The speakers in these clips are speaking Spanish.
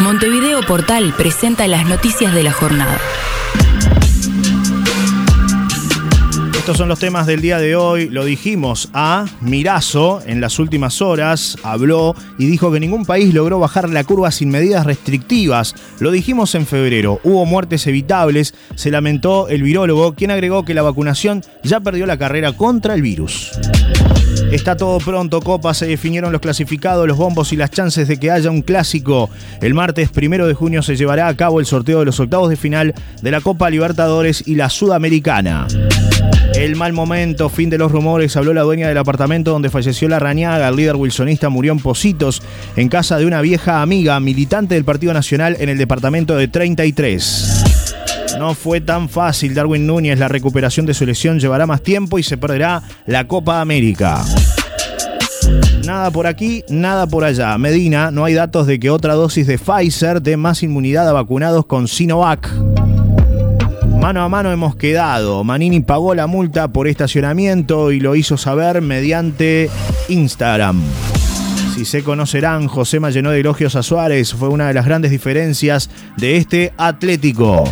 Montevideo Portal presenta las noticias de la jornada. Estos son los temas del día de hoy. Lo dijimos a Mirazo en las últimas horas. Habló y dijo que ningún país logró bajar la curva sin medidas restrictivas. Lo dijimos en febrero. Hubo muertes evitables. Se lamentó el virólogo, quien agregó que la vacunación ya perdió la carrera contra el virus. Está todo pronto, Copa. Se definieron los clasificados, los bombos y las chances de que haya un clásico. El martes primero de junio se llevará a cabo el sorteo de los octavos de final de la Copa Libertadores y la Sudamericana. El mal momento, fin de los rumores, habló la dueña del apartamento donde falleció la rañaga. El líder wilsonista murió en Positos, en casa de una vieja amiga, militante del Partido Nacional en el departamento de 33. No fue tan fácil Darwin Núñez, la recuperación de su lesión llevará más tiempo y se perderá la Copa América. Nada por aquí, nada por allá. Medina, no hay datos de que otra dosis de Pfizer dé más inmunidad a vacunados con Sinovac. Mano a mano hemos quedado. Manini pagó la multa por estacionamiento y lo hizo saber mediante Instagram. Si se conocerán, José llenó de elogios a Suárez. Fue una de las grandes diferencias de este Atlético.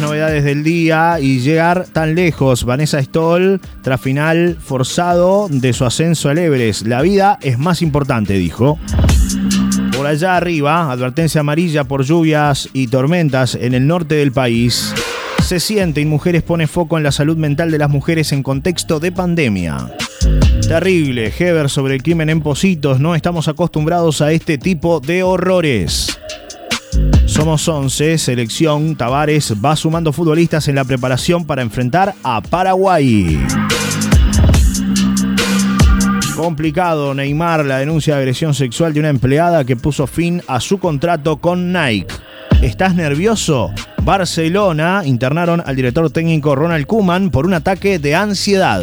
Novedades del día y llegar tan lejos. Vanessa Stoll, tras final forzado de su ascenso al Everest. La vida es más importante, dijo. Por allá arriba, advertencia amarilla por lluvias y tormentas en el norte del país. Se siente y Mujeres pone foco en la salud mental de las mujeres en contexto de pandemia. Terrible, Heber sobre el crimen en Positos. No estamos acostumbrados a este tipo de horrores. Somos 11, selección Tavares va sumando futbolistas en la preparación para enfrentar a Paraguay. Complicado, Neymar, la denuncia de agresión sexual de una empleada que puso fin a su contrato con Nike. ¿Estás nervioso? Barcelona internaron al director técnico Ronald Kuman por un ataque de ansiedad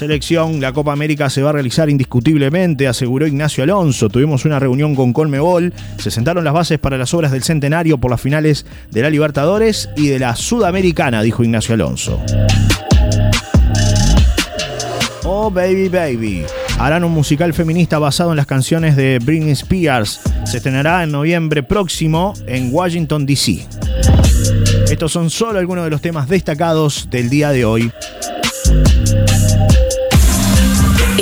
selección. La Copa América se va a realizar indiscutiblemente, aseguró Ignacio Alonso. Tuvimos una reunión con Colmebol, se sentaron las bases para las obras del centenario por las finales de la Libertadores y de la Sudamericana, dijo Ignacio Alonso. Oh Baby Baby. Harán un musical feminista basado en las canciones de Britney Spears. Se estrenará en noviembre próximo en Washington, D.C. Estos son solo algunos de los temas destacados del día de hoy.